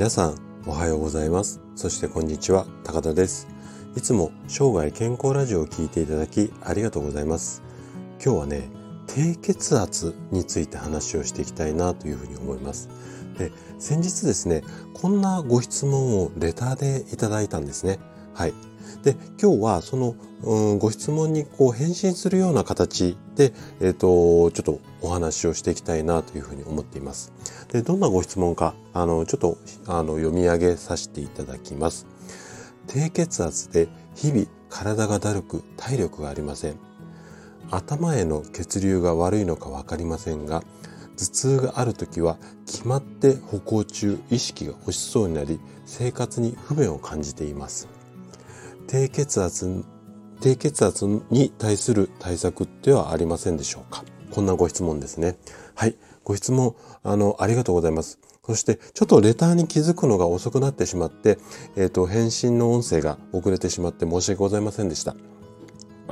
皆さんおはようございます。そしてこんにちは高田です。いつも生涯健康ラジオを聞いていただきありがとうございます。今日はね低血圧について話をしていきたいなというふうに思います。で先日ですねこんなご質問をレターでいただいたんですね。はい。で今日はその、うん、ご質問にこう返信するような形で、えっ、ー、とちょっとお話をしていきたいなというふうに思っています。でどんなご質問かあのちょっとあの読み上げさせていただきます。低血圧で日々体がだるく体力がありません。頭への血流が悪いのか分かりませんが頭痛がある時は決まって歩行中意識が落ちそうになり生活に不便を感じています。低血圧、低血圧に対する対策ってはありませんでしょうか？こんなご質問ですね。はい。ご質問、あの、ありがとうございます。そして、ちょっとレターに気づくのが遅くなってしまって、えっ、ー、と、返信の音声が遅れてしまって申し訳ございませんでした。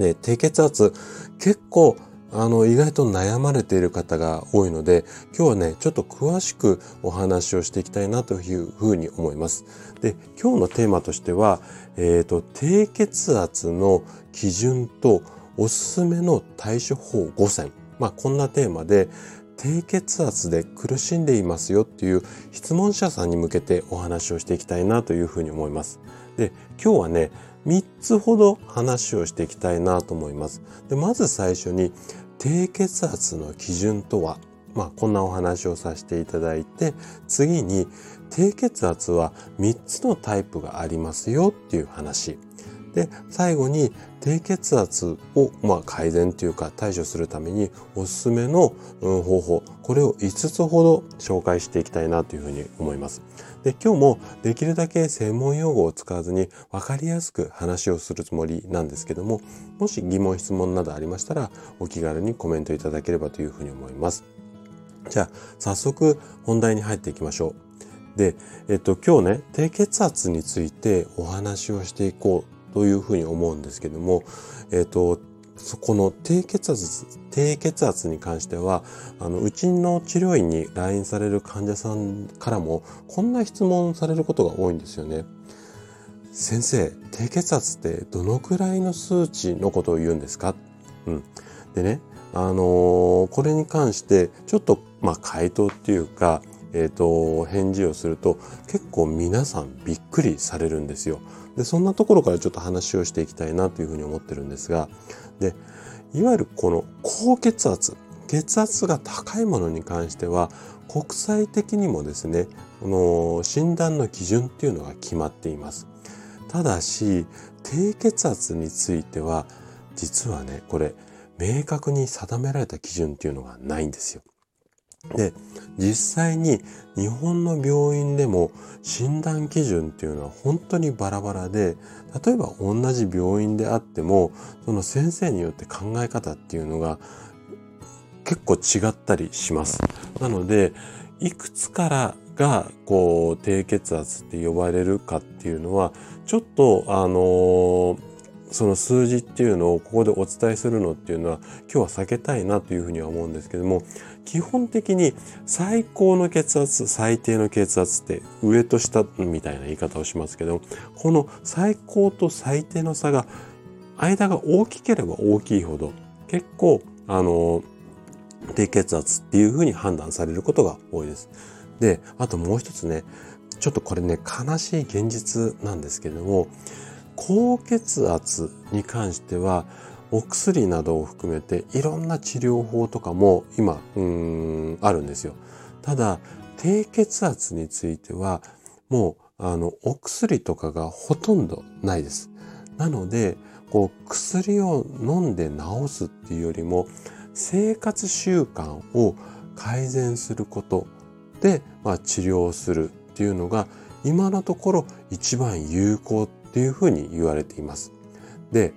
で、低血圧、結構、あの、意外と悩まれている方が多いので、今日はね、ちょっと詳しくお話をしていきたいなというふうに思います。で、今日のテーマとしては、えっ、ー、と、低血圧の基準とおすすめの対処法5選。まあ、こんなテーマで、低血圧で苦しんでいますよっていう質問者さんに向けてお話をしていきたいなというふうに思います。で、今日はね、3つほど話をしていきたいなと思います。で、まず最初に低血圧の基準とは、まあ、こんなお話をさせていただいて、次に低血圧は3つのタイプがありますよっていう話。で、最後に低血圧を、まあ、改善というか対処するためにおすすめの、うん、方法、これを5つほど紹介していきたいなというふうに思います。で、今日もできるだけ専門用語を使わずに分かりやすく話をするつもりなんですけども、もし疑問質問などありましたらお気軽にコメントいただければというふうに思います。じゃあ、早速本題に入っていきましょう。で、えっと、今日ね、低血圧についてお話をしていこうというふうに思うんですけども、えっ、と、そこの低血圧、低血圧に関しては、あの、うちの治療院に来院される患者さんからも、こんな質問されることが多いんですよね。先生、低血圧ってどのくらいの数値のことを言うんですか？うん。でね、あのー、これに関して、ちょっと、まあ、回答っていうか、えっ、ー、と、返事をすると、結構皆さんびっくりされるんですよ。で、そんなところからちょっと話をしていきたいなというふうに思ってるんですが、で、いわゆるこの高血圧、血圧が高いものに関しては、国際的にもですね、この診断の基準っていうのが決まっています。ただし、低血圧については、実はね、これ、明確に定められた基準っていうのがないんですよ。で、実際に日本の病院でも診断基準っていうのは本当にバラバラで、例えば同じ病院であっても、その先生によって考え方っていうのが結構違ったりします。なので、いくつからがこう低血圧って呼ばれるかっていうのは、ちょっとあのーその数字っていうのをここでお伝えするのっていうのは今日は避けたいなというふうには思うんですけども基本的に最高の血圧最低の血圧って上と下みたいな言い方をしますけどこの最高と最低の差が間が大きければ大きいほど結構あの低血圧っていうふうに判断されることが多いです。で、あともう一つね、ちょっとこれね、悲しい現実なんですけども、高血圧に関してはお薬などを含めていろんな治療法とかも今うんあるんですよ。ただ低血圧についてはもうあのお薬とかがほとんどないです。なのでこう薬を飲んで治すっていうよりも生活習慣を改善することで、まあ、治療するっていうのが今のところ一番有効っていうふうに言われています。で、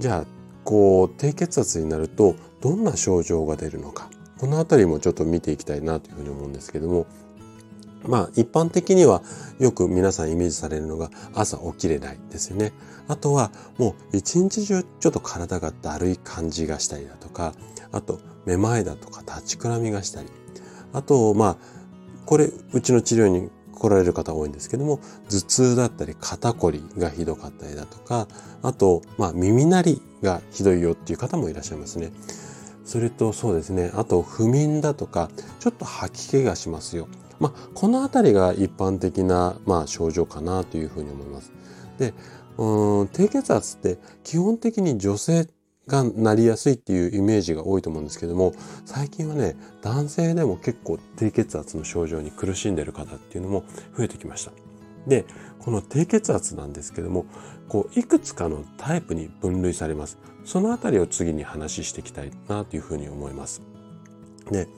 じゃあ、こう、低血圧になるとどんな症状が出るのか。このあたりもちょっと見ていきたいなというふうに思うんですけども、まあ一般的にはよく皆さんイメージされるのが朝起きれないですよね。あとはもう一日中ちょっと体がだるい感じがしたりだとか、あとめまいだとか立ちくらみがしたり、あとまあこれうちの治療に来られる方多いんですけども、頭痛だったり肩こりがひどかったりだとか、あと、まあ耳鳴りがひどいよっていう方もいらっしゃいますね。それとそうですね、あと不眠だとか、ちょっと吐き気がしますよ。まあ、このあたりが一般的な、まあ、症状かなというふうに思います。で、うん低血圧って基本的に女性がなりやすいっていうイメージが多いと思うんですけども最近はね男性でも結構低血圧の症状に苦しんでる方っていうのも増えてきました。でこの低血圧なんですけどもこういくつかのタイプに分類されます。そのあたりを次に話していきたいなというふうに思います。で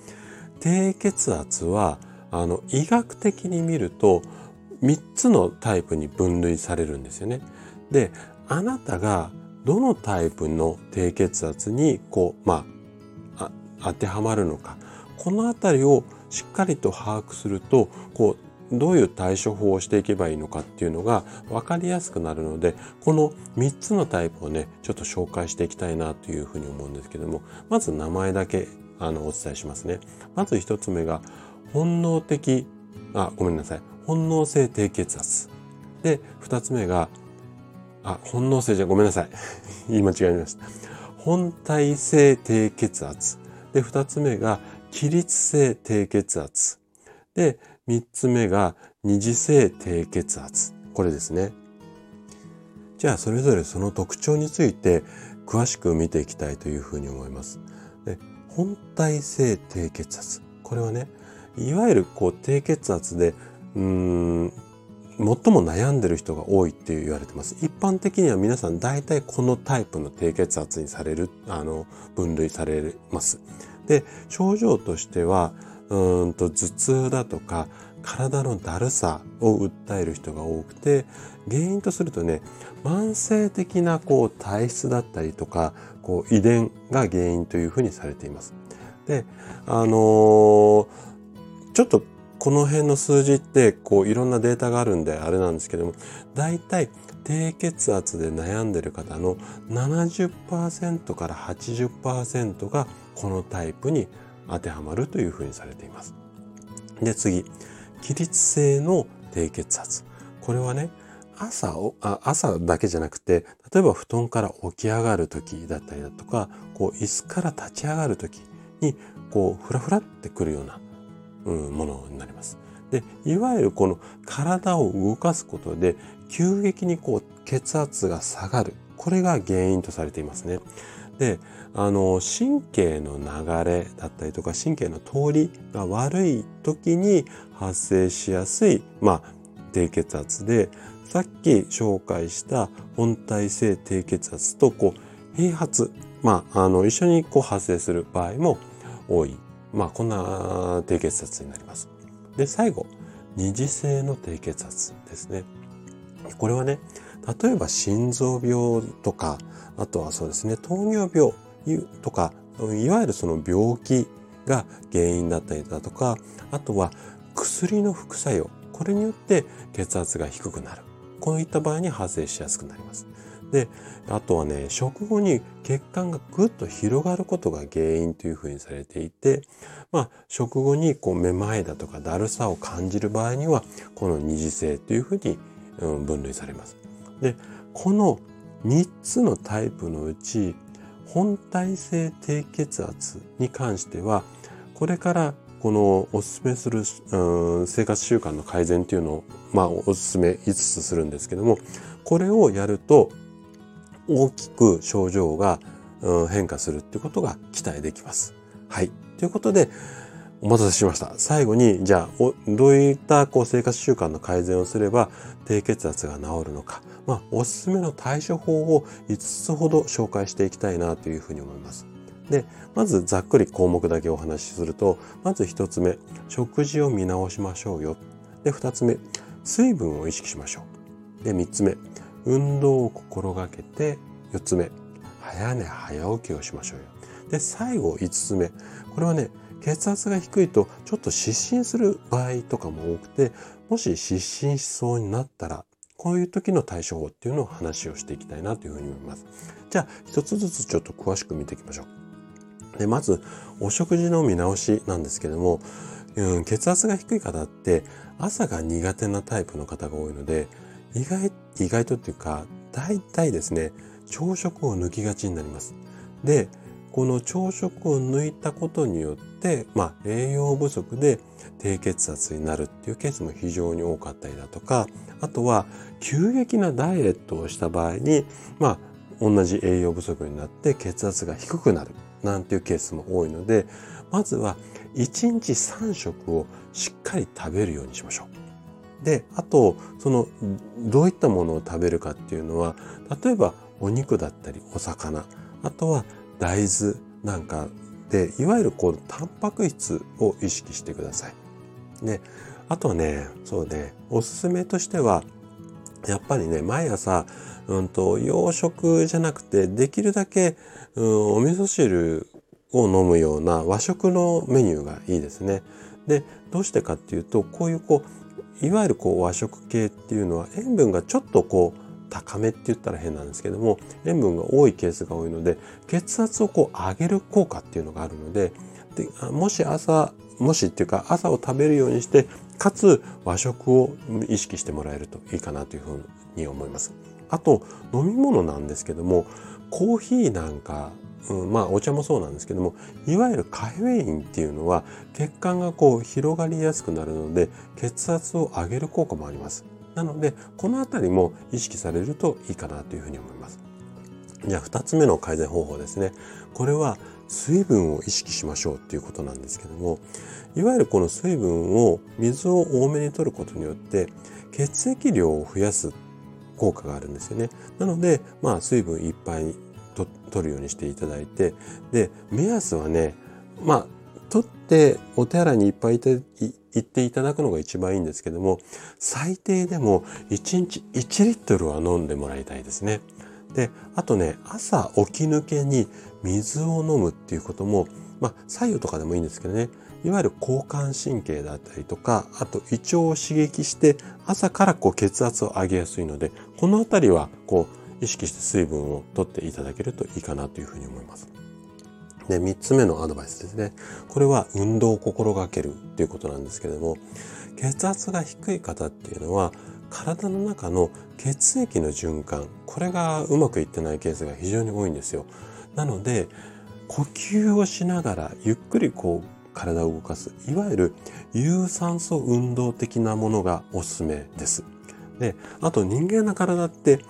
低血圧はあの医学的に見ると3つのタイプに分類されるんですよね。であなたがどのタイプの低血圧にこうまあ当てはまるのか。このあたりをしっかりと把握するとこうどういう対処法をしていけばいいのかっていうのが分かりやすくなるのでこの3つのタイプをねちょっと紹介していきたいなというふうに思うんですけどもまず名前だけあのお伝えしますね。まず1つ目が本能的あごめんなさい。本能性低血圧。で2つ目があ本能性じゃごめんなさい 言い間違えました本体性低血圧で2つ目が起立性低血圧で3つ目が二次性低血圧。これですね。じゃあそれぞれその特徴について詳しく見ていきたいというふうに思います。で本体性低血圧。これはね、いわゆるこう低血圧で、うーん、最も悩んでる人が多いって言われてます。一般的には皆さん大体このタイプの低血圧にされる、あの、分類されます。で、症状としては、うんと頭痛だとか体のだるさを訴える人が多くて原因とするとね慢性的なこう体質だったりとかこう遺伝が原因というふうにされています。であのー、ちょっとこの辺の数字ってこういろんなデータがあるんであれなんですけども大体低血圧で悩んでる方の70%から80%がこのタイプに当てはまるというふうにされています。で次起立性の低血圧これはね朝をあ朝だけじゃなくて例えば布団から起き上がる時だったりだとかこう椅子から立ち上がる時にこうフラフラってくるような、ものになります。でいわゆるこの体を動かすことで急激にこう血圧が下がるこれが原因とされていますね。であの神経の流れだったりとか神経の通りが悪い時に発生しやすい、まあ、低血圧でさっき紹介した本体性低血圧とこう併発、まあ、あの一緒にこう発生する場合も多い、まあ、こんな低血圧になります。で最後二次性の低血圧ですね。これはね例えば心臓病とかあとはそうですね糖尿病とかいわゆるその病気が原因だったりだとかあとは薬の副作用これによって血圧が低くなるこういった場合に発生しやすくなります。であとはね食後に血管がぐっと広がることが原因というふうにされていて、まあ、食後にこうめまいだとかだるさを感じる場合にはこの二次性というふうに分類されます。でこの3つのタイプのうち本体性低血圧に関してはこれからこのおすすめする、うん、生活習慣の改善っていうのを、まあ、おすすめ5つするんですけどもこれをやると大きく症状が、うん、変化するってことが期待できます。はい。ということで、お待たせしました。最後に、じゃあ、どういったこう生活習慣の改善をすれば低血圧が治るのか、まあ、おすすめの対処法を5つほど紹介していきたいなというふうに思います。で、まずざっくり項目だけお話しすると、まず1つ目、食事を見直しましょうよ。で、2つ目、水分を意識しましょう。で、3つ目、運動を心がけて、4つ目、早寝早起きをしましょうよ。で、最後5つ目、これはね、血圧が低いとちょっと失神する場合とかも多くて、もし失神しそうになったら、こういう時の対処法っていうのを話をしていきたいなというふうに思います。じゃあ、一つずつちょっと詳しく見ていきましょう。で、まず、お食事の見直しなんですけども、うん、血圧が低い方って朝が苦手なタイプの方が多いので、意外、意外とっていうか、大体ですね、朝食を抜きがちになります。で、この朝食を抜いたことによって、まあ、栄養不足で低血圧になるっていうケースも非常に多かったりだとか、あとは急激なダイエットをした場合に、まあ、同じ栄養不足になって血圧が低くなるなんていうケースも多いので、まずは1日3食をしっかり食べるようにしましょう。で、あと、その、どういったものを食べるかっていうのは、例えばお肉だったりお魚、あとは大豆なんかで、いわゆるこう、タンパク質を意識してください。で、あとね、そうね、おすすめとしては、やっぱりね、毎朝、うんと、洋食じゃなくて、できるだけ、うん、お味噌汁を飲むような和食のメニューがいいですね。で、どうしてかっていうと、こういうこう、いわゆるこう和食系っていうのは塩分がちょっとこう高めって言ったら変なんですけども、塩分が多いケースが多いので、血圧をこう上げる効果っていうのがあるので、でもし朝、もしっていうか朝を食べるようにして、かつ和食を意識してもらえるといいかなというふうに思います。あと、飲み物なんですけども、コーヒーなんかうん、まあお茶もそうなんですけどもいわゆるカフェインっていうのは血管がこう広がりやすくなるので血圧を上げる効果もあります。なのでこのあたりも意識されるといいかなというふうに思います。じゃあ2つ目の改善方法ですね。これは水分を意識しましょうっていうことなんですけどもいわゆるこの水分を水を多めに取ることによって血液量を増やす効果があるんですよね。なのでまあ水分いっぱいと取るようにしていただいて、で、目安はね、まあ、取ってお手洗いにいっぱい行っていただくのが一番いいんですけども、最低でも1日1リットルは飲んでもらいたいですね。で、あとね、朝起き抜けに水を飲むっていうことも、まあ、左右とかでもいいんですけどね、いわゆる交感神経だったりとか、あと胃腸を刺激して、朝からこう血圧を上げやすいので、このあたりはこう意識して水分を取っていただけるといいかなというふうに思います。で、三つ目のアドバイスですね。これは運動を心がけるということなんですけれども、血圧が低い方っていうのは、体の中の血液の循環、これがうまくいってないケースが非常に多いんですよ。なので、呼吸をしながらゆっくりこう体を動かす、いわゆる有酸素運動的なものがおすすめです。で、あと人間の体って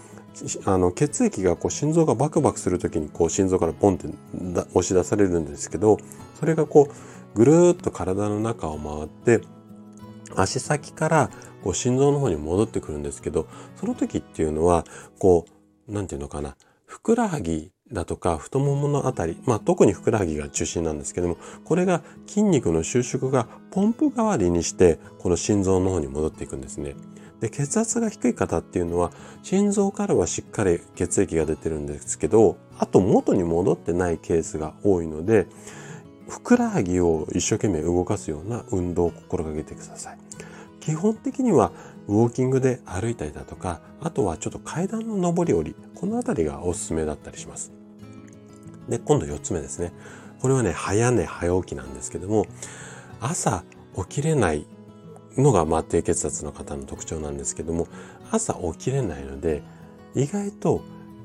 あの血液がこう心臓がバクバクする時にこう心臓からポンって押し出されるんですけどそれがこうぐるーっと体の中を回って足先からこう心臓の方に戻ってくるんですけどその時っていうのはこう何て言うのかなふくらはぎだとか太もものあたり、まあ特にふくらはぎが中心なんですけども、これが筋肉の収縮がポンプ代わりにして、この心臓の方に戻っていくんですね。で、血圧が低い方っていうのは、心臓からはしっかり血液が出てるんですけど、あと元に戻ってないケースが多いので、ふくらはぎを一生懸命動かすような運動を心がけてください。基本的にはウォーキングで歩いたりだとか、あとはちょっと階段の上り下り、このあたりがおすすめだったりします。で、今度4つ目ですね。これはね、早寝早起きなんですけども、朝起きれないのが、まあ、低血圧の方の特徴なんですけども、朝起きれないので、意外と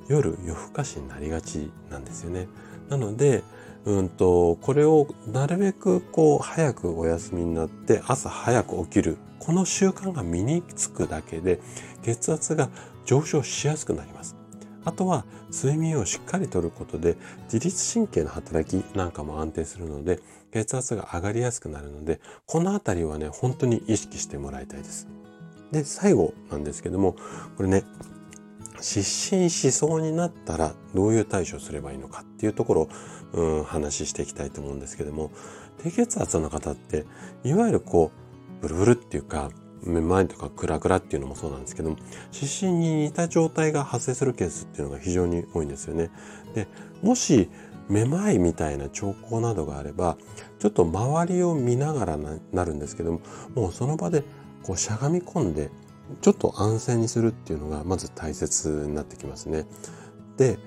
夜夜更かしになりがちなんですよね。なので、うんと、これをなるべくこう早くお休みになって朝早く起きる。この習慣が身につくだけで血圧が上昇しやすくなります。あとは睡眠をしっかりとることで自律神経の働きなんかも安定するので血圧が上がりやすくなるのでこのあたりはね本当に意識してもらいたいです。で最後なんですけどもこれね失神しそうになったらどういう対処すればいいのかっていうところを、うん、話していきたいと思うんですけども低血圧の方っていわゆるこうブルブルっていうかめまいとかクラクラっていうのもそうなんですけども、湿疹に似た状態が発生するケースっていうのが非常に多いんですよね。で、もし、めまいみたいな兆候などがあれば、ちょっと周りを見ながらなるんですけども、もうその場でこうしゃがみ込んで、ちょっと安静にするっていうのがまず大切になってきますね。で、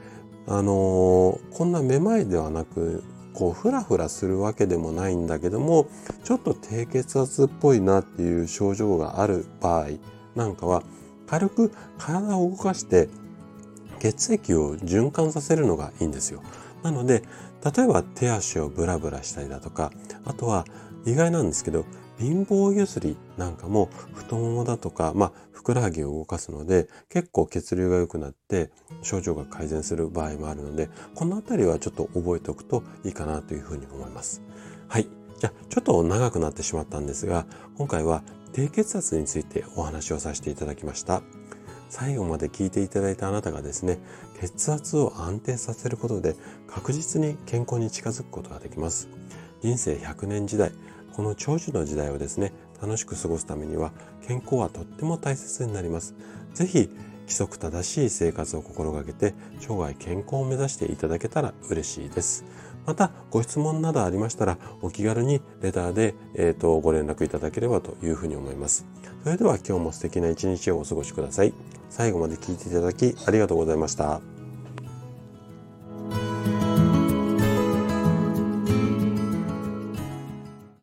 あのー、こんなめまいではなく、こうフラフラするわけでもないんだけどもちょっと低血圧っぽいなっていう症状がある場合なんかは軽く体を動かして血液を循環させるのがいいんですよ。なので例えば手足をブラブラしたりだとかあとは意外なんですけど貧乏ゆすりなんかも太ももだとか、まあ、ふくらはぎを動かすので結構血流が良くなって症状が改善する場合もあるのでこの辺りはちょっと覚えておくといいかなというふうに思います。はい。じゃあちょっと長くなってしまったんですが今回は低血圧についてお話をさせていただきました。最後まで聞いていただいたあなたがですね血圧を安定させることで確実に健康に近づくことができます。人生100年時代この長寿の時代をですね、楽しく過ごすためには健康はとっても大切になります。ぜひ、規則正しい生活を心がけて生涯健康を目指していただけたら嬉しいです。また、ご質問などありましたら、お気軽にレターで、えーと、ご連絡いただければというふうに思います。それでは今日も素敵な一日をお過ごしください。最後まで聞いていただきありがとうございました。